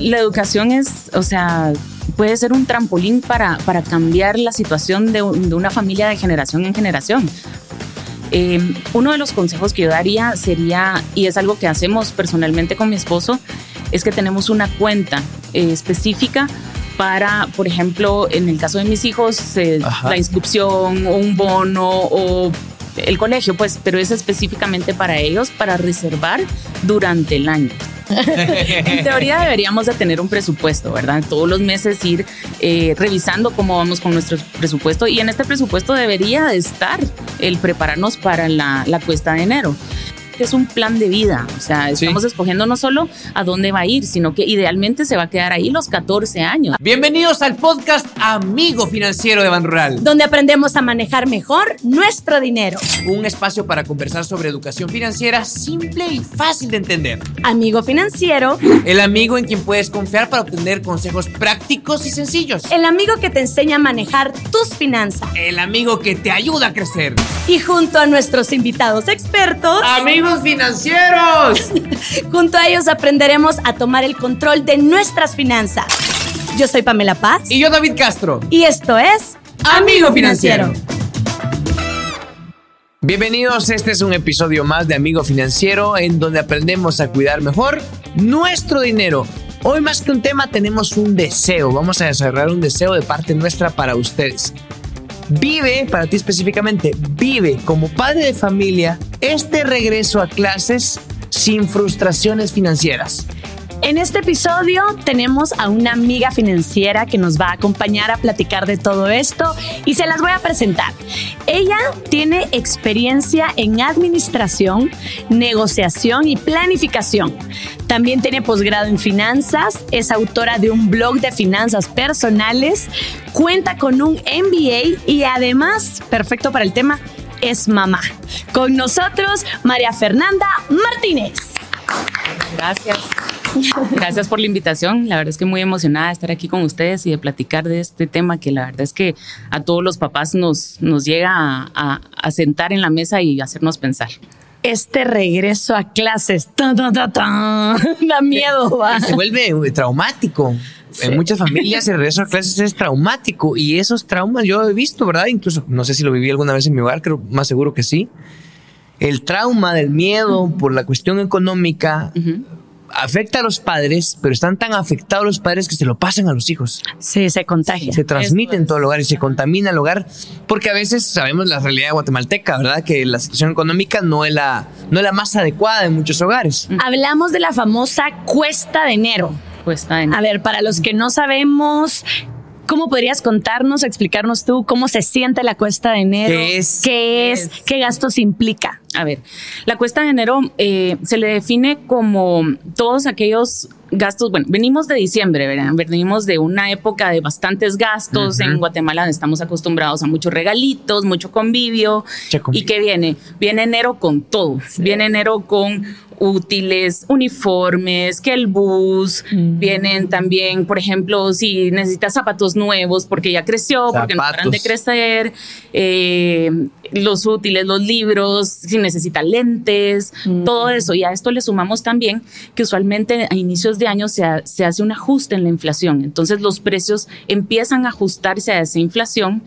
la educación es, o sea, puede ser un trampolín para, para cambiar la situación de, una familia de generación en generación. Em, uno de los consejos que yo daría sería, y es algo que hacemos personalmente con mi esposo, es que tenemos una cuenta eh, específica para, por ejemplo, en el caso de mis hijos, la inscripción o un bono o el colegio, pues, pero es específicamente para ellos, para reservar durante el año. En teoría deberíamos de tener un presupuesto, ¿verdad? Todos los meses ir eh, revisando cómo vamos con nuestro presupuesto y en este presupuesto debería de estar el prepararnos para la, la cuesta de enero es un plan de vida. O sea, estamos escogiendo no solo a dónde va a ir, sino que idealmente se va a quedar ahí los 14 años. Bienvenidos al podcast Amigo Financiero de Ban Rural, donde aprendemos a manejar mejor nuestro dinero. Un espacio para conversar sobre educación financiera simple y fácil de entender. Amigo Financiero, el amigo en quien puedes confiar para obtener consejos prácticos y sencillos. El amigo que te enseña a manejar tus finanzas. El amigo que te ayuda a crecer. Y junto a nuestros invitados expertos, amigos financieros. Junto a ellos aprenderemos a tomar el control de nuestras finanzas. Yo soy Pamela Paz. Y yo David Castro. Y esto es Amigo Financiero. Bienvenidos, este es un episodio más de Amigo Financiero en donde aprendemos a cuidar mejor nuestro dinero. Hoy más que un tema tenemos un deseo, vamos a desarrollar un deseo de parte nuestra para ustedes. Vive, para ti específicamente, vive como padre de familia este regreso a clases sin frustraciones financieras. En este episodio tenemos a una amiga financiera que nos va a acompañar a platicar de todo esto y se las voy a presentar. Ella tiene experiencia en administración, negociación y planificación. También tiene posgrado en finanzas, es autora de un blog de finanzas personales, cuenta con un MBA y además, perfecto para el tema, es mamá. Con nosotros, María Fernanda Martínez. Gracias. Gracias por la invitación. La verdad es que muy emocionada de estar aquí con ustedes y de platicar de este tema que la verdad es que a todos los papás nos, nos llega a, sentar en la mesa y hacernos pensar este regreso a clases. da miedo. Se vuelve traumático. En muchas familias el regreso a clases es traumático y esos traumas yo he visto, ¿verdad? Incluso, no sé si lo viví alguna vez en mi hogar, creo más seguro que sí. El trauma del miedo por la cuestión económica afecta a los padres, pero están tan afectados los padres que se lo pasan a los hijos. Sí, se contagia. Se transmite en todo el hogar y se contamina el hogar, porque a veces sabemos la realidad guatemalteca, ¿verdad? Que la situación económica no es la, no es la más adecuada en muchos hogares. Hablamos de la famosa cuesta de enero. Cuesta de enero. A ver, para los que no sabemos, ¿Cómo podrías contarnos, explicarnos tú cómo se siente la cuesta de enero? ¿Qué es? ¿Qué es? ¿Qué gastos implica? A ver, la cuesta de enero eh, se le define como todos aquellos gastos, bueno, venimos de diciembre, ¿verdad? Venimos de una época de bastantes gastos. En Guatemala estamos acostumbrados a muchos regalitos, mucho convivio. ¿Y qué viene? Viene enero con todo. Viene enero con útiles, uniformes, que el bus, mm. vienen también, por ejemplo, si necesitas zapatos nuevos porque ya creció, porque no paran de crecer, eh, los útiles, los libros, si necesita lentes, mm. todo eso. Y a esto le sumamos también que usualmente a inicios de año se, se, hace un ajuste en la inflación. Entonces los precios empiezan a ajustarse a esa inflación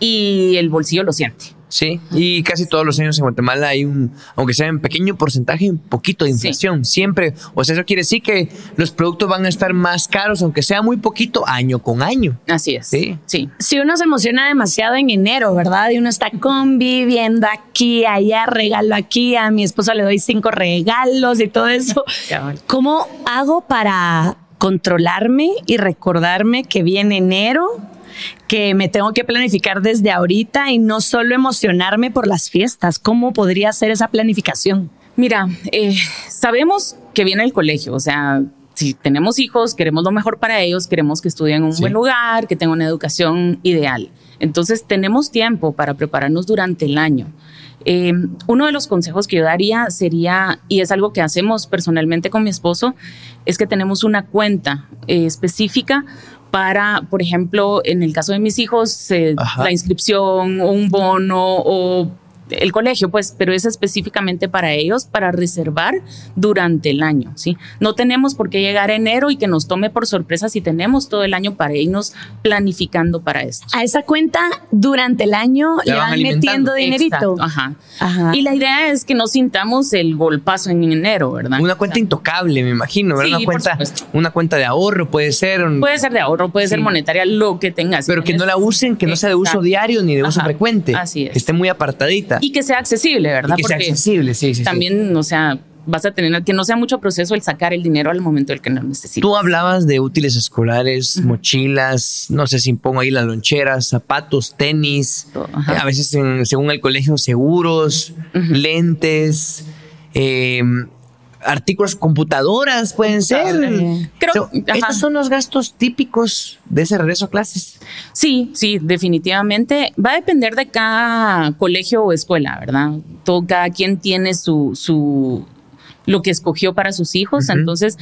y el bolsillo lo siente. Sí, y casi todos los años en Guatemala hay un, aunque sea en pequeño porcentaje, un poquito de inflación. Siempre, o sea, eso quiere decir que los productos van a estar más caros, aunque sea muy poquito, año con año. Así es. Sí. sí. Si uno se emociona demasiado en enero, ¿verdad? Y uno está conviviendo aquí, allá, regalo aquí, a mi esposa le doy cinco regalos y todo eso. ¿Cómo hago para controlarme y recordarme que viene enero? Que me tengo que planificar desde ahorita y no solo emocionarme por las fiestas. ¿Cómo podría ser esa planificación? Mira, eh, sabemos que viene el colegio, o sea, si tenemos hijos, queremos lo mejor para ellos, queremos que estudien en un buen lugar, que tengan una educación ideal. Entonces tenemos tiempo para prepararnos durante el año. Eh, uno de los consejos que yo daría sería, y es algo que hacemos personalmente con mi esposo, es que tenemos una cuenta eh, específica para, por ejemplo, en el caso de mis hijos, la inscripción o un bono o el colegio, pues, pero es específicamente para ellos, para reservar durante el año, ¿sí? No tenemos por qué llegar a enero y que nos tome por sorpresa si tenemos todo el año para irnos planificando para esto. A esa cuenta durante el año le van, metiendo dinerito. ajá. ajá. Y la idea es que no sintamos el golpazo en enero, ¿verdad? Una cuenta intocable, me imagino, ¿verdad? una, cuenta, una cuenta de ahorro puede ser. Puede ser de ahorro, puede ser monetaria, lo que tengas. Pero que no la usen, que no sea de uso diario ni de uso frecuente. Así es. Que esté muy apartadita. Y que sea accesible, ¿verdad? que sea accesible, sí, sí. También, o sea, vas a tener que no sea mucho proceso el sacar el dinero al momento del que lo necesites. Tú hablabas de útiles escolares, mochilas, no sé si pongo ahí las loncheras, zapatos, tenis, a veces según el colegio seguros, lentes. Eh, artículos, computadoras pueden ser. Creo, estos son los gastos típicos de ese regreso a clases. Sí, sí, definitivamente. Va a depender de cada colegio o escuela, ¿verdad? Todo, cada quien tiene su, su lo que escogió para sus hijos. Entonces,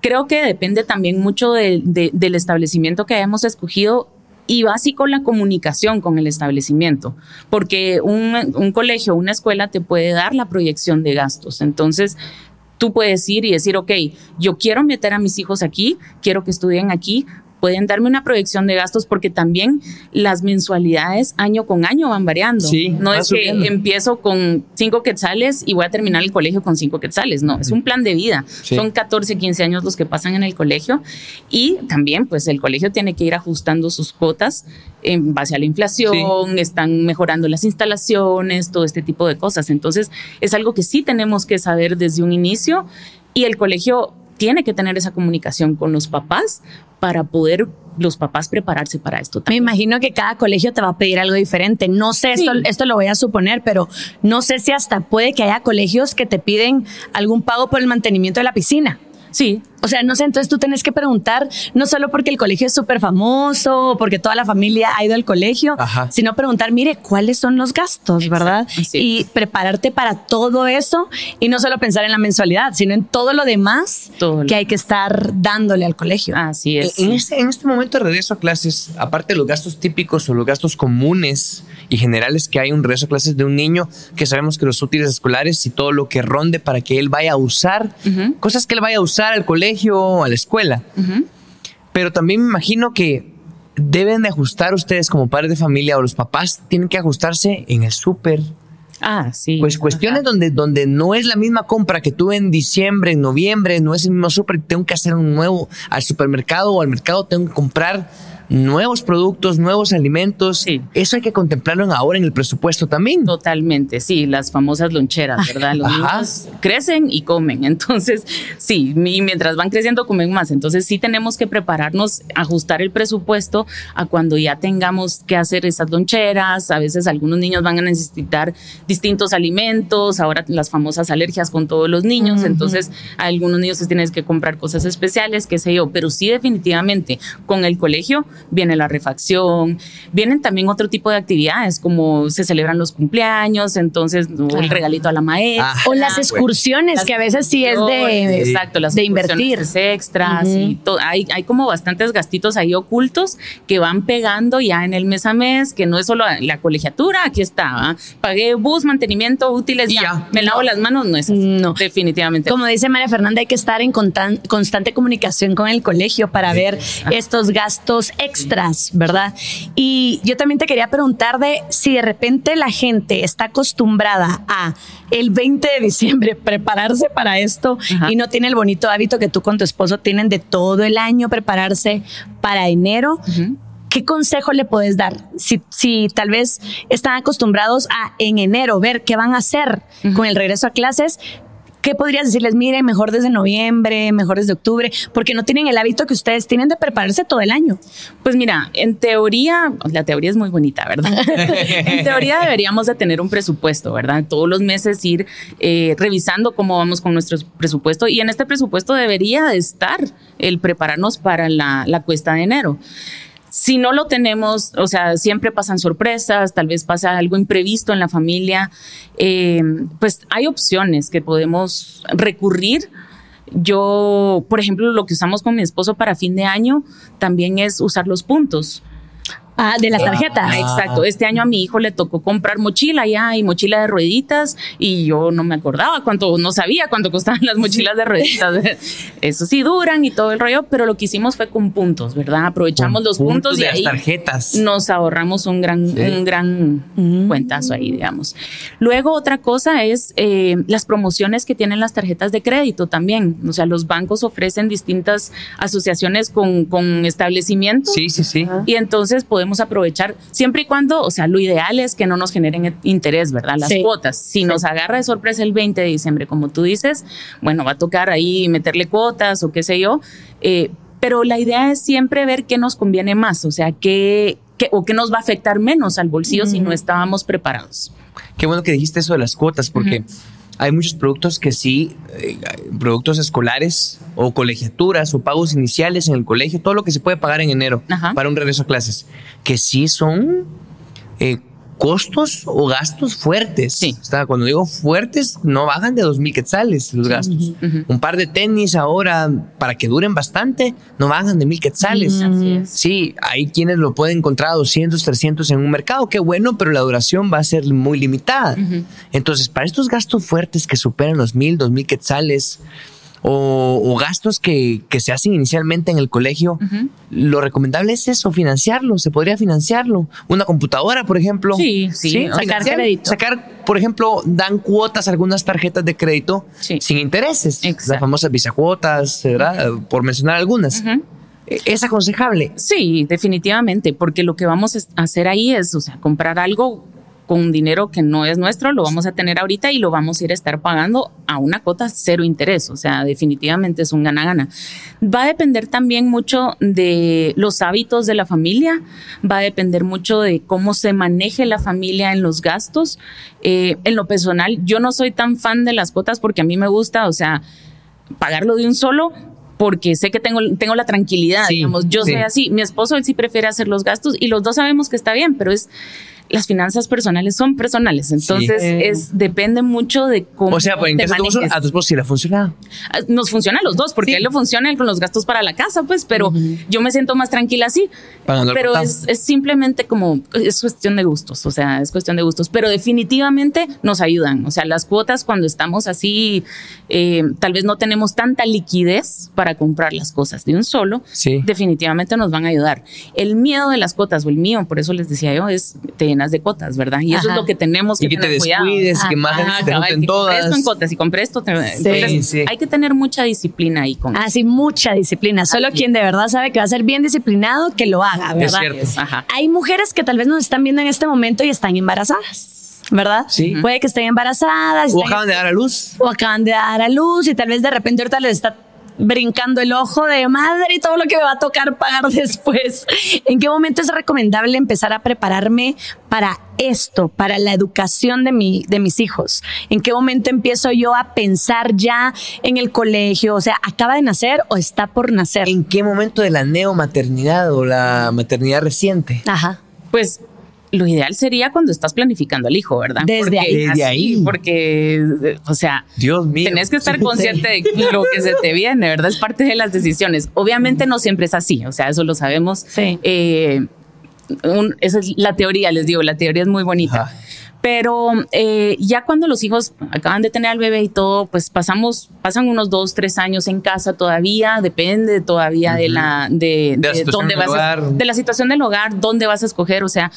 creo que depende también mucho del establecimiento que hayamos escogido y básico la comunicación con el establecimiento, porque un, un colegio, una escuela te puede dar la proyección de gastos. Entonces, tú puedes ir y decir, ok, yo quiero meter a mis hijos aquí, quiero que estudien aquí, pueden darme una proyección de gastos porque también las mensualidades año con año van variando. no es que empiezo con cinco quetzales y voy a terminar el colegio con cinco quetzales, no, es un plan de vida. Son 14, 15 años los que pasan en el colegio y también pues el colegio tiene que ir ajustando sus cuotas en base a la inflación, están mejorando las instalaciones, todo este tipo de cosas. Entonces es algo que sí tenemos que saber desde un inicio y el colegio tiene que tener esa comunicación con los papás para poder los papás prepararse para esto. Me imagino que cada colegio te va a pedir algo diferente. No sé, esto, esto lo voy a suponer, pero no sé si hasta puede que haya colegios que te piden algún pago por el mantenimiento de la piscina. Sí, o sea, no sé, entonces tú tienes que preguntar, no solo porque el colegio es súper famoso, porque toda la familia ha ido al colegio, sino preguntar, mire, ¿cuáles son los gastos, verdad? Y prepararte para todo eso y no solo pensar en la mensualidad, sino en todo lo demás que hay que estar dándole al colegio. Así es. En este, en este momento de regreso a clases, aparte de los gastos típicos o los gastos comunes y generales que hay un regreso a clases de un niño, que sabemos que los útiles escolares y todo lo que ronde para que él vaya a usar, cosas que él vaya a usar al colegio, a la escuela. Pero también me imagino que deben de ajustar ustedes como padres de familia o los papás tienen que ajustarse en el súper. Ah, sí. Pues cuestiones donde, donde no es la misma compra que tuve en diciembre, en noviembre, no es el mismo súper, tengo que hacer un nuevo al supermercado o al mercado, tengo que comprar nuevos productos, nuevos alimentos. Eso hay que contemplarlo ahora en el presupuesto también. Totalmente, sí, las famosas loncheras, ¿verdad? Los niños crecen y comen. Entonces, sí, y mientras van creciendo comen más. Entonces, sí tenemos que prepararnos, ajustar el presupuesto a cuando ya tengamos que hacer esas loncheras. A veces algunos niños van a necesitar distintos alimentos, ahora las famosas alergias con todos los niños. Entonces, a algunos niños se tienes que comprar cosas especiales, qué sé yo, pero sí definitivamente con el colegio viene la refacción, vienen también otro tipo de actividades como se celebran los cumpleaños, entonces el regalito a la maestra. o las excursiones, que a veces sí es de, exacto, las de invertir. extras y todo. Hay, hay como bastantes gastitos ahí ocultos que van pegando ya en el mes a mes, que no es solo la colegiatura, aquí está, pagué bus, mantenimiento, útiles, ya, me lavo las manos, no es así. No. Definitivamente. Como dice María Fernanda, hay que estar en constante comunicación con el colegio para ver estos gastos extras, ¿verdad? Y yo también te quería preguntar de si de repente la gente está acostumbrada a el 20 de diciembre prepararse para esto y no tiene el bonito hábito que tú con tu esposo tienen de todo el año prepararse para enero. ¿Qué consejo le puedes dar? Si, si, tal vez están acostumbrados a en enero ver qué van a hacer con el regreso a clases, ¿Qué podrías decirles? Mire, mejor desde noviembre, mejor desde octubre, porque no tienen el hábito que ustedes tienen de prepararse todo el año. Pues mira, en teoría, la teoría es muy bonita, ¿verdad? en teoría deberíamos de tener un presupuesto, ¿verdad? Todos los meses ir eh, revisando cómo vamos con nuestro presupuesto y en este presupuesto debería de estar el prepararnos para la, la cuesta de enero. Si no lo tenemos, o sea, siempre pasan sorpresas, tal vez pasa algo imprevisto en la familia, eh, pues hay opciones que podemos recurrir. Yo, por ejemplo, lo que usamos con mi esposo para fin de año también es usar los puntos Ah, de las tarjetas. Ah, exacto. Este año a mi hijo le tocó comprar mochila ya y mochila de rueditas y yo no me acordaba cuánto, no sabía cuánto costaban las mochilas de rueditas. Eso sí duran y todo el rollo, pero lo que hicimos fue con puntos, ¿verdad? Aprovechamos los puntos, de y las tarjetas. nos ahorramos un gran, un gran Mm. cuentazo ahí, digamos. Luego otra cosa es eh, las promociones que tienen las tarjetas de crédito también. O sea, los bancos ofrecen distintas asociaciones con, con establecimientos. Sí, sí, sí. Y entonces podemos aprovechar, siempre y cuando, o sea, lo ideal es que no nos generen interés, ¿verdad? Las Sí. cuotas. Si nos agarra de sorpresa el 20 de diciembre, como tú dices, bueno, va a tocar ahí meterle cuotas o qué sé yo. eh, pero la idea es siempre ver qué nos conviene más, o sea, qué, qué- o qué nos va a afectar menos al bolsillo si no estábamos preparados. Qué bueno que dijiste eso de las cuotas, porque hay muchos productos que sí, eh, productos escolares o colegiaturas o pagos iniciales en el colegio, todo lo que se puede pagar en enero Ajá. para un regreso a clases, que sí son eh, costos o gastos fuertes. Sí. O sea, cuando digo fuertes, no bajan de 2.000 quetzales los gastos. Un par de tenis ahora, para que duren bastante, no bajan de 1.000 quetzales. Sí, hay quienes lo pueden encontrar a 200, 300 en un mercado, qué bueno, pero la duración va a ser muy limitada. Entonces, para estos gastos fuertes que superan los mil, dos mil quetzales, o, o gastos que, que se hacen inicialmente en el colegio, lo recomendable es eso, financiarlo, se podría financiarlo. Una computadora, por ejemplo. Sí, sí, sacar crédito. Sacar, por ejemplo, dan cuotas a algunas tarjetas de crédito Sí. sin intereses. Exacto. Las famosas visacuotas, ¿verdad? Por mencionar algunas. Eh, Es aconsejable. Sí, definitivamente, porque lo que vamos a hacer ahí es, o sea, comprar algo con dinero que no es nuestro, lo vamos a tener ahorita y lo vamos a ir a estar pagando a una cuota cero interés, o sea, definitivamente es un gana-gana. Va a depender también mucho de los hábitos de la familia, va a depender mucho de cómo se maneje la familia en los gastos. Eh, en lo personal, yo no soy tan fan de las cuotas porque a mí me gusta, o sea, pagarlo de un solo porque sé que tengo, tengo la tranquilidad, Sí, digamos, yo sí. soy así, mi esposo él sí prefiere hacer los gastos y los dos sabemos que está bien, pero es las finanzas personales son personales, entonces Sí. es depende mucho de cómo O sea, pues en te caso de tu esposo, manejes. a tu esposo sí le ha funcionado. Ah, Nos funciona a los dos, porque Sí. él le funciona con los gastos para la casa, pues, pero yo me siento más tranquila así. Pagando Pero es, es simplemente como, es cuestión de gustos, o sea, es cuestión de gustos, pero definitivamente nos ayudan. O sea, las cuotas cuando estamos así, eh, tal vez no tenemos tanta liquidez para comprar las cosas de un solo, Sí. definitivamente nos van a ayudar. El miedo de las cuotas, o el mío, por eso les decía yo, es te llenas de cuotas, ¿verdad? Y eso Ajá. es lo que tenemos que, Y que te tener descuides, que más Ajá, te cabal, junten que compré esto en todas. cotas y compré esto. te- entonces, sí. Hay que tener mucha disciplina ahí con Así, mucha disciplina. Solo Así quien de verdad sabe que va a ser bien disciplinado, que lo haga, ¿verdad? cierto. Ajá. Hay mujeres que tal vez nos están viendo en este momento y están embarazadas, ¿verdad? Sí. Puede que estén embarazadas. O acaban de dar a luz. o acaban de dar a luz y tal vez de repente ahorita les está brincando el ojo de madre y todo lo que me va a tocar pagar después. ¿En qué momento es recomendable empezar a prepararme para esto, para la educación de, mi, de mis hijos? ¿En qué momento empiezo yo a pensar ya en el colegio? O sea, ¿acaba de nacer o está por nacer? ¿En qué momento de la neomaternidad o la maternidad reciente? Ajá. Pues lo ideal sería cuando estás planificando al hijo, ¿verdad? Desde Porque ahí. Desde ahí. Porque, o sea, Dios mío. tenés que estar consciente de lo que se te viene, ¿verdad? Es parte de las decisiones. Obviamente no siempre es así, o sea, eso lo sabemos. Sí. Eh, un- esa es la teoría, les digo, la teoría es muy bonita. Ajá. Pero eh, ya cuando los hijos acaban de tener al bebé y todo, pues pasamos, pasan unos dos, tres años en casa todavía, depende todavía de la, de, dónde vas a- de la situación del hogar, dónde vas a escoger, o sea,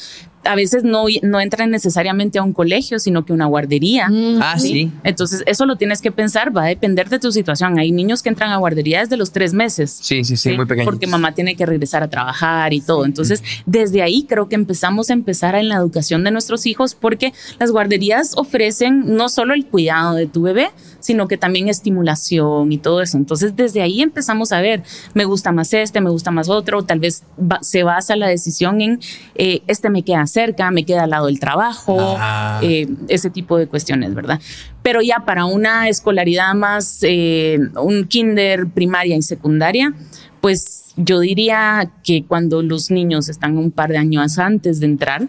a veces no, no entran necesariamente a un colegio, sino que una guardería. Ah, sí. Entonces, eso lo tienes que pensar, va a depender de tu situación. Hay niños que entran a guardería desde los tres meses. Sí, sí, sí, muy pequeños. Porque mamá tiene que regresar a trabajar y todo. Entonces, desde ahí creo que empezamos a empezar en la educación de nuestros hijos porque las guarderías ofrecen no solo el cuidado de tu bebé, sino que también estimulación y todo eso. Entonces, desde ahí empezamos a ver, me gusta más este, me gusta más otro, tal vez ba- se basa la decisión en, eh, este me queda cerca, me queda al lado del trabajo, Ah. eh, ese tipo de cuestiones, ¿verdad? Pero ya para una escolaridad más, eh, un kinder, primaria y secundaria, pues yo diría que cuando los niños están un par de años antes de entrar,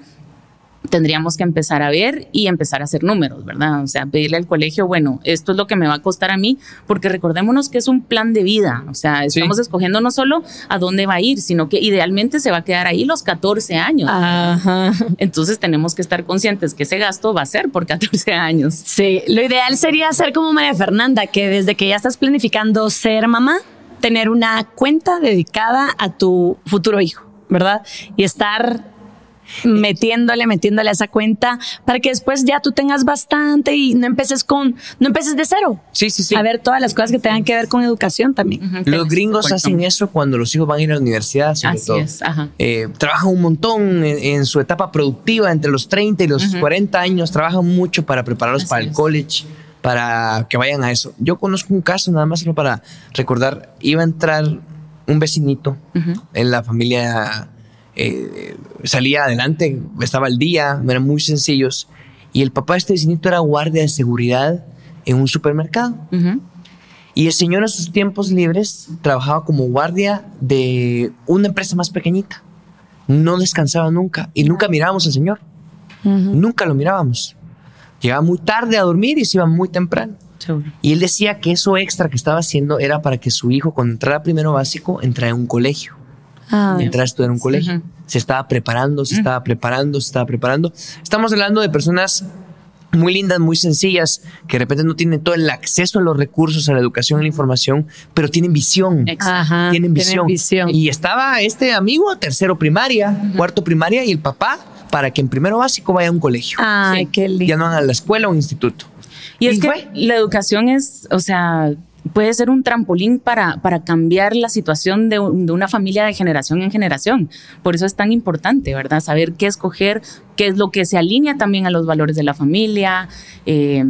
tendríamos que empezar a ver y empezar a hacer números, ¿verdad? O sea, pedirle al colegio, bueno, esto es lo que me va a costar a mí, porque recordémonos que es un plan de vida, o sea, estamos escogiendo no solo a dónde va a ir, sino que idealmente se va a quedar ahí los 14 años. Ajá. Entonces tenemos que estar conscientes que ese gasto va a ser por 14 años. Sí, lo ideal sería ser como María Fernanda, que desde que ya estás planificando ser mamá, tener una cuenta dedicada a tu futuro hijo, ¿verdad? Y estar metiéndole, metiéndole a esa cuenta para que después ya tú tengas bastante y no empeces con, no empeces de cero. Sí, sí, sí. A ver todas las cosas que tengan que ver con educación también. Los gringos hacen eso cuando los hijos van a ir a la universidad, sobre Así es, ajá. Eh, trabajan un montón en, su etapa productiva, entre los 30 y los 40 años, trabajan mucho para prepararlos para el college para que vayan a eso. Yo conozco un caso, nada más solo para recordar, iba a entrar un vecinito en la familia eh, salía adelante, estaba al día, eran muy sencillos. Y el papá de este vecinito era guardia de seguridad en un supermercado. Y el señor en sus tiempos libres trabajaba como guardia de una empresa más pequeñita. No descansaba nunca y nunca mirábamos al señor. Nunca lo mirábamos. Llegaba muy tarde a dormir y se iba muy temprano. Y él decía que eso extra que estaba haciendo era para que su hijo, cuando entrara primero básico, entrara en un colegio. Ah, mientras estudiaba en un colegio. Se estaba preparando, se estaba preparando, se estaba preparando. Estamos hablando de personas muy lindas, muy sencillas, que de repente no tienen todo el acceso a los recursos, a la educación, a la información, pero tienen visión. tienen, visión. Y estaba este amigo, tercero primaria, cuarto primaria, y el papá, para que en primero básico vaya a un colegio. Ay, qué lindo. Ya no a la escuela o un instituto. Y, es que la educación es, o sea, puede ser un trampolín para, para cambiar la situación de, una familia de generación en generación. Por eso es tan importante, ¿verdad? Saber qué escoger, qué es lo que se alinea también a los valores de la familia. Eh,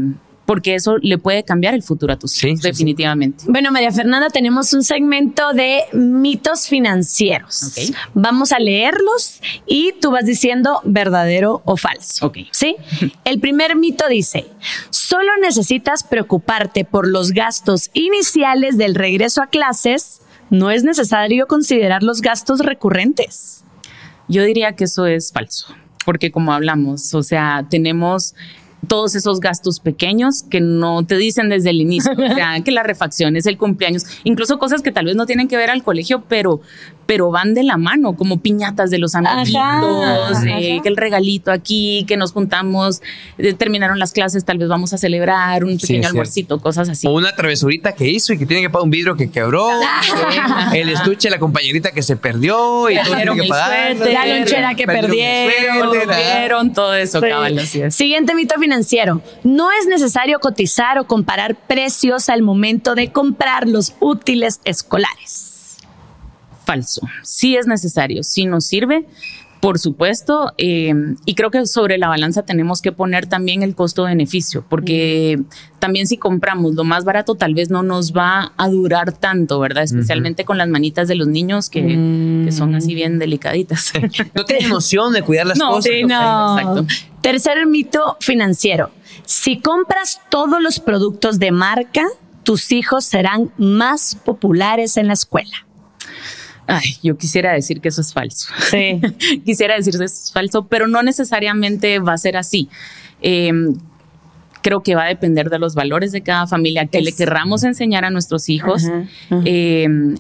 porque eso le puede cambiar el futuro a tus hijos, definitivamente. Bueno, María Fernanda, tenemos un segmento de mitos financieros. Vamos a leerlos y tú vas diciendo verdadero o falso. ¿Sí? El primer mito dice, solo necesitas preocuparte por los gastos iniciales del regreso a clases, no es necesario considerar los gastos recurrentes. Yo diría que eso es falso, porque como hablamos, o sea, tenemos todos esos gastos pequeños que no te dicen desde el inicio, o sea, que la refacción es el cumpleaños, incluso cosas que tal vez no tienen que ver al colegio, pero pero van de la mano, como piñatas de los amiguitos, eh, que el regalito aquí, que nos juntamos, eh, terminaron las clases, tal vez vamos a celebrar un pequeño almuercito, cosas así. O una travesurita que hizo y que tiene que pagar un vidrio que quebró, el estuche, la compañerita que se perdió y todo tiene que pagar. la lonchera que perdieron, perdieron, todo eso, cabal, así es. Siguiente mito financiero. No es necesario cotizar o comparar precios al momento de comprar los útiles escolares falso. Sí es necesario, sí nos sirve, por supuesto, eh, y creo que sobre la balanza tenemos que poner también el costo-beneficio, porque también si compramos lo más barato tal vez no nos va a durar tanto, ¿verdad? Especialmente con las manitas de los niños que, son así bien delicaditas. no tienen noción de cuidar las cosas. Sí, no. Exacto. Tercer mito financiero. Si compras todos los productos de marca, tus hijos serán más populares en la escuela. Ay, yo quisiera decir que eso es falso. Sí. quisiera decir que eso es falso, pero no necesariamente va a ser así. Em, creo que va a depender de los valores de cada familia que le querramos enseñar a nuestros hijos. Em,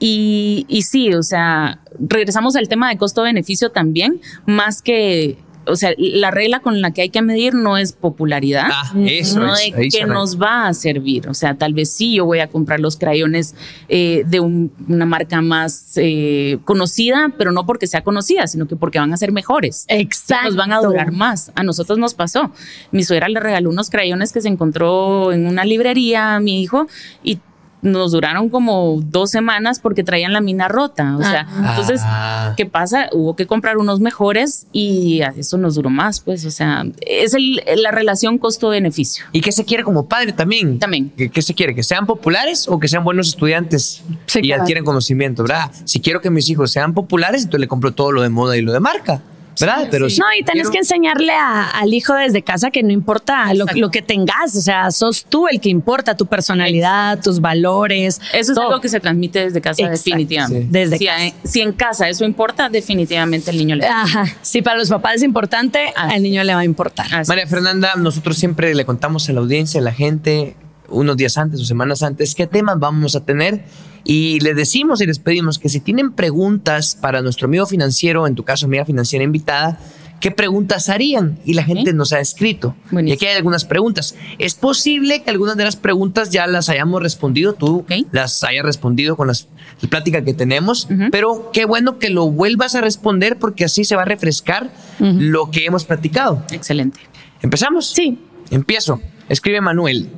y, y sí, o sea, regresamos al tema de costo-beneficio también, más que o sea, la regla con la que hay que medir no es popularidad, ah, eso no es, que nos va a servir. O sea, tal vez sí yo voy a comprar los crayones eh, de una marca más eh, conocida, pero no porque sea conocida, sino que porque van a ser mejores. Exacto. Nos van a durar más. A nosotros nos pasó. Mi suegra le regaló unos crayones que se encontró en una librería a mi hijo y nos duraron como dos semanas porque traían la mina rota. O sea, ah. entonces, ah. ¿qué pasa? Hubo que comprar unos mejores y eso nos duró más, pues. O sea, es la relación costo-beneficio. ¿Y qué se quiere como padre también? También. ¿Qué, se quiere? ¿Que sean populares o que sean buenos estudiantes y adquieren conocimiento, verdad? Si quiero que mis hijos sean populares, entonces le compro todo lo de moda y lo de marca. ¿Verdad? Pero no, y tenés que enseñarle al hijo desde casa que no importa lo, lo, que tengas, o sea, sos tú el que importa, tu personalidad, tus valores. Eso es algo que se transmite desde casa definitivamente. Desde si, si, en casa eso importa, definitivamente el niño le va. Ajá. Si para los papás es importante, al niño le va a importar. María Fernanda, nosotros siempre le contamos a la audiencia, a la gente, unos días antes o semanas antes, qué temas vamos a tener y les decimos y les pedimos que si tienen preguntas para nuestro amigo financiero, en tu caso amiga financiera invitada, ¿qué preguntas harían? Y la gente nos ha escrito. Y aquí hay algunas preguntas. Es posible que algunas de las preguntas ya las hayamos respondido, tú las hayas respondido con las, la plática que tenemos, pero qué bueno que lo vuelvas a responder porque así se va a refrescar lo que hemos platicado. Excelente. ¿Empezamos? Sí. Empiezo. Escribe Manuel.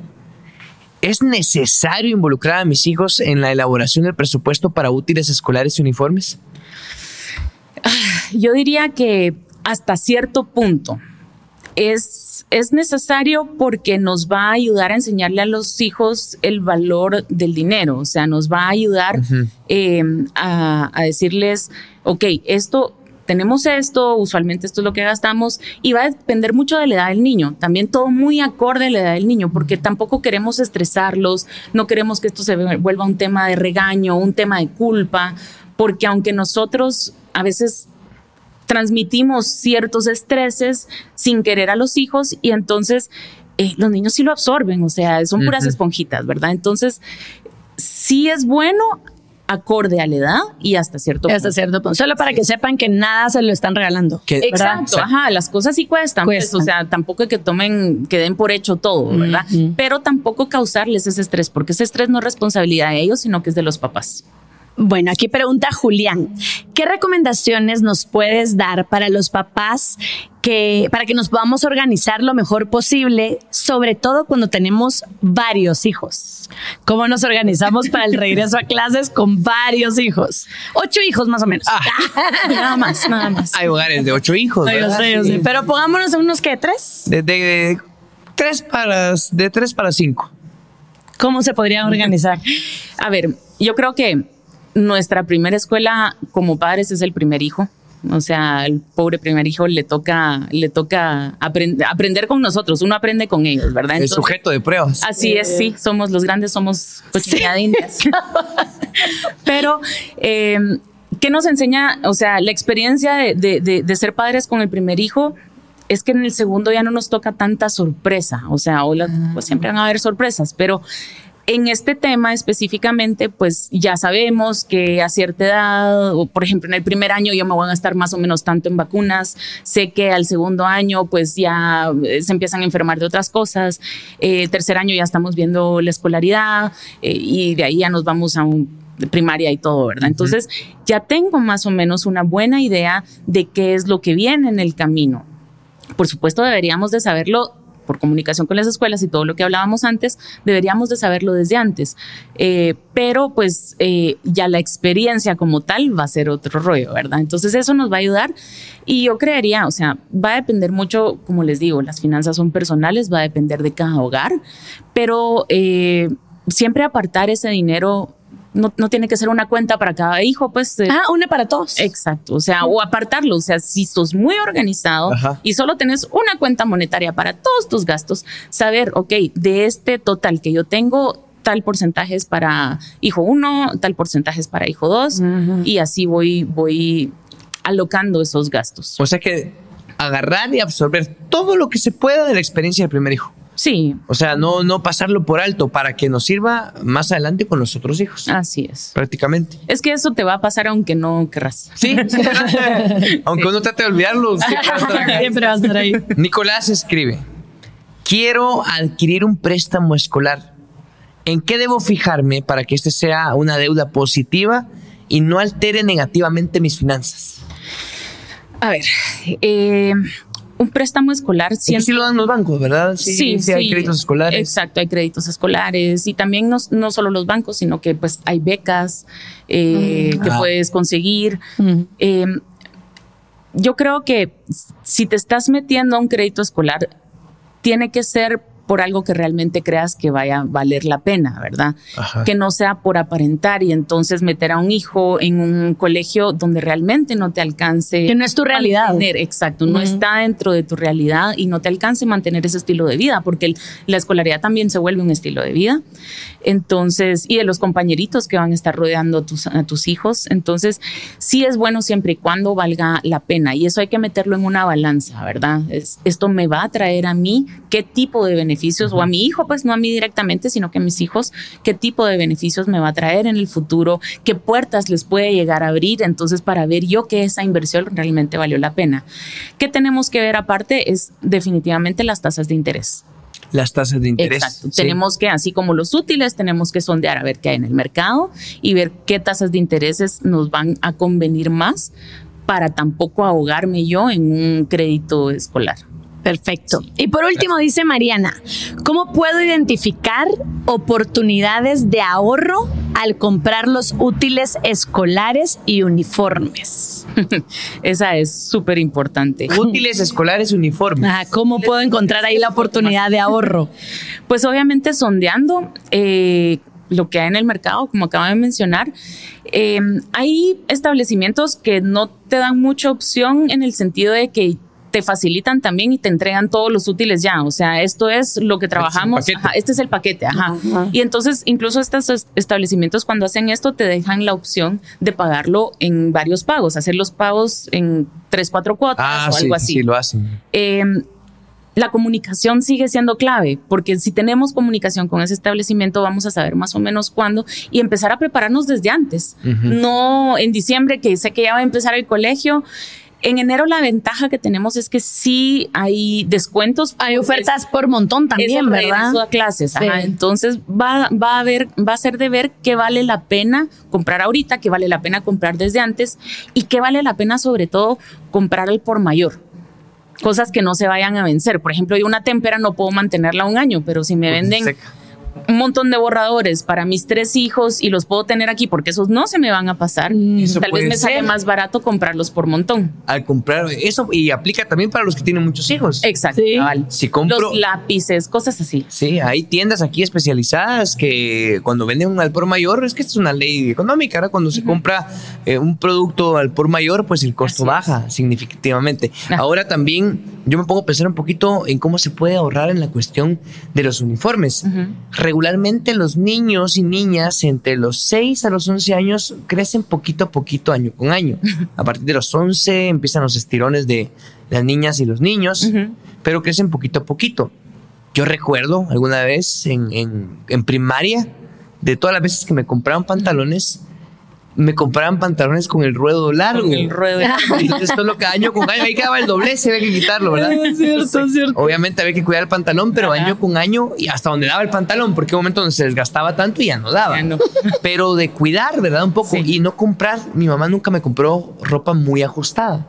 ¿Es necesario involucrar a mis hijos en la elaboración del presupuesto para útiles escolares y uniformes? Yo diría que hasta cierto punto es, es necesario porque nos va a ayudar a enseñarle a los hijos el valor del dinero, o sea, nos va a ayudar eh, a, a decirles, ok, esto tenemos esto, usualmente esto es lo que gastamos y va a depender mucho de la edad del niño, también todo muy acorde a la edad del niño, porque tampoco queremos estresarlos, no queremos que esto se vuelva un tema de regaño, un tema de culpa, porque aunque nosotros a veces transmitimos ciertos estreses sin querer a los hijos y entonces eh, los niños sí lo absorben, o sea, son puras esponjitas, ¿verdad? Entonces, sí es bueno acorde a la edad y hasta cierto punto. Hasta cierto punto. Solo para que sepan que nada se lo están regalando. Exacto, ajá, las cosas sí cuestan, pues, o sea, tampoco que tomen, que den por hecho todo, ¿verdad? Pero tampoco causarles ese estrés, porque ese estrés no es responsabilidad de ellos, sino que es de los papás. Bueno, aquí pregunta Julián, ¿qué recomendaciones nos puedes dar para los papás que, para que nos podamos organizar lo mejor posible, sobre todo cuando tenemos varios hijos? ¿Cómo nos organizamos para el regreso a clases con varios hijos? Ocho hijos más o menos. Ah. nada más, nada más. Hay hogares de ocho hijos. Pero pongámonos unos que tres. De, tres para, de tres para cinco. ¿Cómo se podría organizar? A ver, yo creo que nuestra primera escuela como padres es el primer hijo. O sea, el pobre primer hijo le toca, le toca aprender con nosotros. Uno aprende con ellos, ¿verdad? el sujeto de pruebas. Así es, sí. Somos los grandes, somos cochinadas Pero, eh, ¿qué nos enseña? O sea, la experiencia de, ser padres con el primer hijo es que en el segundo ya no nos toca tanta sorpresa. O sea, pues siempre van a haber sorpresas, pero en este tema específicamente, pues ya sabemos que a cierta edad, o por ejemplo en el primer año yo me voy a estar más o menos tanto en vacunas, sé que al segundo año pues ya eh, se empiezan a enfermar de otras cosas, eh, tercer año ya estamos viendo la escolaridad eh, y de ahí ya nos vamos a un primaria y todo, ¿verdad? Entonces ya tengo más o menos una buena idea de qué es lo que viene en el camino. Por supuesto deberíamos de saberlo por comunicación con las escuelas y todo lo que hablábamos antes, deberíamos de saberlo desde antes. Eh, pero pues eh, ya la experiencia como tal va a ser otro rollo, ¿verdad? Entonces eso nos va a ayudar y yo creería, o sea, va a depender mucho, como les digo, las finanzas son personales, va a depender de cada hogar, pero eh, siempre apartar ese dinero no, no, tiene que ser una cuenta para cada hijo, pues. Eh, ah, una para todos. Exacto. O sea, o apartarlo. O sea, si sos muy organizado y solo tenés una cuenta monetaria para todos tus gastos, saber, ok, de este total que yo tengo, tal porcentaje es para hijo uno, tal porcentaje es para hijo dos, y así voy, voy alocando esos gastos. O sea que agarrar y absorber todo lo que se pueda de la experiencia del primer hijo. Sí. O sea, no, no pasarlo por alto para que nos sirva más adelante con los otros hijos. Así es. Prácticamente. Es que eso te va a pasar aunque no querrás. Sí. aunque uno trate de olvidarlo, siempre va a estar ahí. Nicolás escribe: Quiero adquirir un préstamo escolar. ¿En qué debo fijarme para que este sea una deuda positiva y no altere negativamente mis finanzas? A ver, eh, un préstamo escolar siempre... Sí lo dan los bancos, ¿verdad? Sí, sí, hay créditos escolares. Exacto, hay créditos escolares y también no, no solo los bancos, sino que pues hay becas eh, mm. que ah. puedes conseguir. Mm. Em, yo creo que si te estás metiendo a un crédito escolar, tiene que ser por algo que realmente creas que vaya a valer la pena, ¿verdad? Ajá. Que no sea por aparentar y entonces meter a un hijo en un colegio donde realmente no te alcance. Que no es tu realidad. mantener, exacto, no Ujú. está dentro de tu realidad y no te alcance mantener ese estilo de vida, porque el- la escolaridad también se vuelve un estilo de vida. Entonces, y de los compañeritos que van a estar rodeando a tus, a tus hijos. Entonces, sí es bueno siempre y cuando valga la pena. Y eso hay que meterlo en una balanza, ¿verdad? Es- esto me va a traer a mí qué tipo de beneficios, o a mi hijo, pues no a mí directamente, sino que a mis hijos, qué tipo de beneficios me va a traer en el futuro, qué puertas les puede llegar a abrir. Entonces, para ver yo que esa inversión realmente valió la pena. ¿Qué tenemos que ver aparte? Es definitivamente las tasas de interés. Las tasas de interés. Exacto. sí. Tenemos que, así como los útiles, tenemos que sondear a ver qué hay en el mercado y ver qué tasas de intereses nos van a convenir más para tampoco ahogarme yo en un crédito escolar. Perfecto. Y por último, dice Mariana, ¿cómo puedo identificar oportunidades de ahorro al comprar los útiles escolares y uniformes? Esa es súper importante. Útiles escolares uniformes. Ajá, ¿Cómo puedo encontrar ahí la oportunidad de ahorro? Pues obviamente sondeando eh, lo que hay en el mercado, como acaba de mencionar, eh, hay establecimientos que no te dan mucha opción en el sentido de que te facilitan también y te entregan todos los útiles ya. O sea, esto es lo que trabajamos. paquete. Ajá, este es el paquete. Ajá. Ajá. Y entonces, incluso estos es- establecimientos, cuando hacen esto, te dejan la opción de pagarlo en varios pagos, hacer los pagos en tres, cuatro cuotas Ah, o sí, algo así sí, lo hacen. eh, la comunicación sigue siendo clave, porque si tenemos comunicación con ese establecimiento, vamos a saber más o menos cuándo y empezar a prepararnos desde antes. No en diciembre, que sé que ya va a empezar el colegio. En enero la ventaja que tenemos es que sí hay descuentos. Hay ofertas por montón también, el ¿verdad? a clases, Sí. ajá. entonces va, va a ver, va a ser de ver qué vale la pena comprar ahorita, qué vale la pena comprar desde antes y qué vale la pena sobre todo comprar al por mayor. Cosas que no se vayan a vencer. Por ejemplo, yo una témpera no puedo mantenerla un año, pero si me venden Seca. Un montón de borradores para mis tres hijos y los puedo tener aquí porque esos no se me van a pasar, Eso tal vez me sale ser. más barato comprarlos por montón. Al comprar eso, y aplica también para los que tienen muchos hijos. Exacto. Sí. Si compro. Los lápices, cosas así. Sí, hay tiendas aquí especializadas que cuando venden un al por mayor, es que esta es una ley económica, ¿verdad? Cuando se compra eh, un producto al por mayor, pues el costo Así es. baja significativamente. Ah. Ahora también yo me pongo a pensar un poquito en cómo se puede ahorrar en la cuestión de los uniformes. Ujú. Regularmente los niños y niñas entre los 6 a los 11 años crecen poquito a poquito, año con año. A partir de los 11 empiezan los estirones de las niñas y los niños, pero crecen poquito a poquito. Yo recuerdo alguna vez en, en- en primaria, de todas las veces que me compraban pantalones, me compraban pantalones con el ruedo largo. Con el ruedo. Entonces, todo lo que año con año, ahí quedaba el doblez, había que quitarlo, ¿verdad? Es cierto, es cierto. Obviamente había que cuidar el pantalón, pero Ajá. año con año y hasta donde daba el pantalón, porque un momento donde se desgastaba tanto y ya no daba. Ya no. Pero de cuidar, ¿verdad? Un poco Sí. y no comprar. Mi mamá nunca me compró ropa muy ajustada.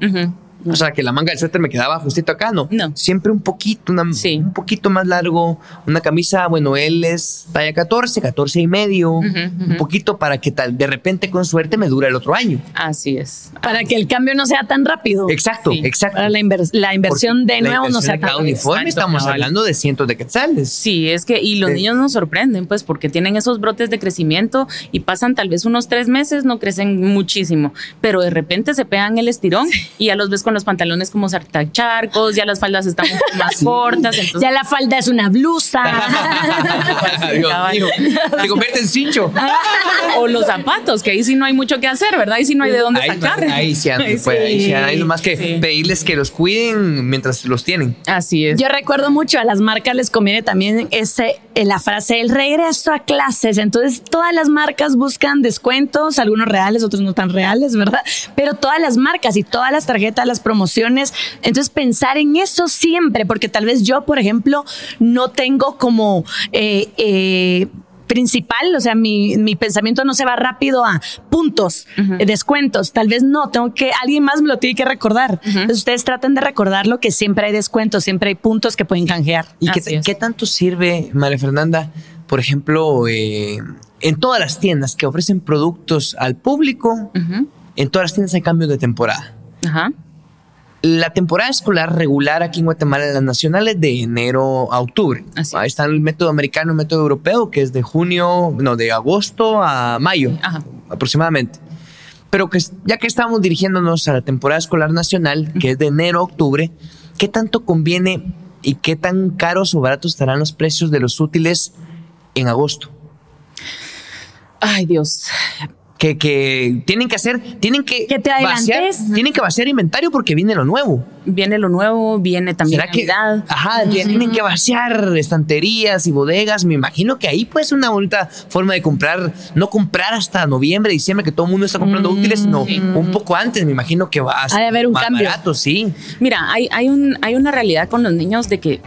Ujú. O sea, que la manga del suéter me quedaba justito acá, ¿no? No. Siempre un poquito, una- Sí. un poquito más largo. Una camisa, bueno, él es talla 14, 14 y medio. Ujú, Un ujú. poquito para que tal, de repente con suerte me dura el otro año. Así es. Para que el cambio no sea tan rápido. Exacto, Sí. exacto. Para la, inver- la inversión Porque de nuevo no inversión sea de cada tan uniforme Exacto, estamos cabal. hablando de cientos de quetzales. Sí, es que, y los Sí. niños nos sorprenden, pues, porque tienen esos brotes de crecimiento y pasan tal vez unos tres meses, no crecen muchísimo, pero de repente se pegan el estirón y ya los ves con los pantalones como sartacharcos, ya las faldas están un poco más cortas, entonces Ya la falda es una blusa. Dios mío, se convierte en cincho. o los zapatos, que ahí sí no hay mucho que hacer, ¿verdad? Ahí sí no hay de dónde Ahí, sacar. ahí sí, se puede, ahí sí, hay nomás que Sí. pedirles que los cuiden mientras los tienen. Así es. Yo recuerdo mucho a las marcas les conviene también ese eh, la frase el regreso a clases. Entonces todas las marcas buscan descuentos, algunos reales, otros no tan reales, ¿verdad? Pero todas las marcas y todas las tarjetas, las promociones. Entonces pensar en eso siempre, porque tal vez yo, por ejemplo, no tengo como eh, eh, principal, o sea, mi, mi pensamiento no se va rápido a puntos, eh, descuentos, tal vez no, tengo que, alguien más me lo tiene que recordar. Entonces ustedes traten de recordar lo que siempre hay descuentos, siempre hay puntos que pueden canjear. ¿Y qué, tanto sirve, María Fernanda, por ejemplo, eh, en todas las tiendas que ofrecen productos al público? En todas las tiendas hay cambios de temporada. Ajá. La temporada escolar regular aquí en Guatemala, la nacional es de enero a octubre. Así Ahí es. está el método americano, el método europeo, que es de junio, no, de agosto a mayo Ajá. aproximadamente. Pero que ya que estamos dirigiéndonos a la temporada escolar nacional, que es de enero a octubre, ¿qué tanto conviene y qué tan caros o baratos estarán los precios de los útiles en agosto? Ay, Dios. Que, que tienen que hacer, tienen que, Que te vaciar, tienen que vaciar inventario porque viene lo nuevo. Viene lo nuevo, viene también ¿Será que, Navidad. ajá, tienen que vaciar estanterías y bodegas? Me imagino que ahí puede ser una bonita forma de comprar, no comprar hasta noviembre, diciembre, que todo el mundo está comprando útiles, sino un poco antes, me imagino que va a Ha de haber un más cambio. barato, sí. Mira, hay, hay, un, hay una realidad con los niños de que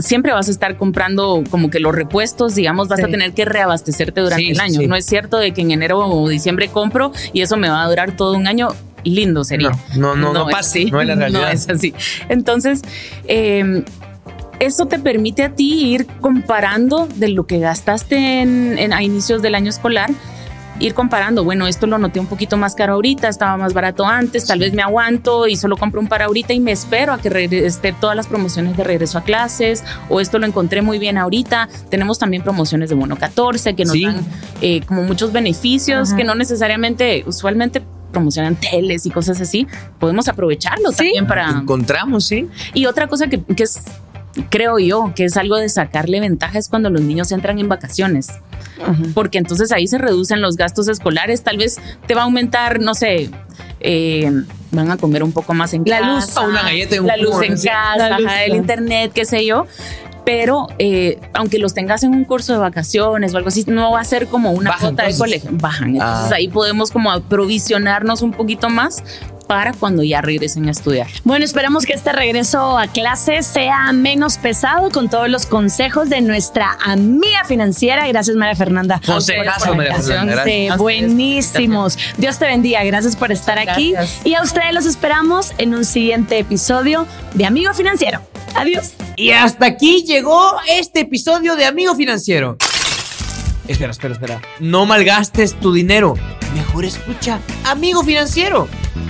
siempre vas a estar comprando como que los repuestos, digamos, vas Sí. a tener que reabastecerte durante Sí, el año. sí. No es cierto de que en enero o diciembre compro y eso me va a durar todo un año. Lindo sería. No, no, no, no es pasa, así. no es la realidad. No es así. Entonces, eh, eso te permite a ti ir comparando de lo que gastaste en, en- a inicios del año escolar ir comparando, bueno, esto lo noté un poquito más caro ahorita, estaba más barato antes, tal vez me aguanto y solo compro un par ahorita y me espero a que esté todas las promociones de regreso a clases, o esto lo encontré muy bien ahorita. Tenemos también promociones de bono 14 que nos Sí. dan eh, como muchos beneficios Ajá. que no necesariamente, usualmente promocionan teles y cosas así. Podemos aprovecharlo Sí. también para... Encontramos, sí. Y otra cosa que, que es, creo yo, que es algo de sacarle ventaja es cuando los niños entran en vacaciones porque entonces ahí se reducen los gastos escolares, tal vez te va a aumentar, no sé, eh, van a comer un poco más en La casa, luz. O una galleta y un la luz en casa, La luz, ajá, el internet, qué sé yo. Pero eh, aunque los tengas en un curso de vacaciones o algo así, no va a ser como una cuota de colegio. Bajan. Entonces Ah. ahí podemos como aprovisionarnos un poquito más para cuando ya regresen a estudiar. Bueno, esperamos que este regreso a clases sea menos pesado con todos los consejos de nuestra amiga financiera. Gracias, María Fernanda. Por la María. Fernanda, Sí, gracias. buenísimos. Dios te bendiga. Gracias por estar aquí. Gracias. Y a ustedes los esperamos en un siguiente episodio de Amigo Financiero. Adiós. Y hasta aquí llegó este episodio de Amigo Financiero. Espera, espera, espera. No malgastes tu dinero. Mejor escucha Amigo Financiero.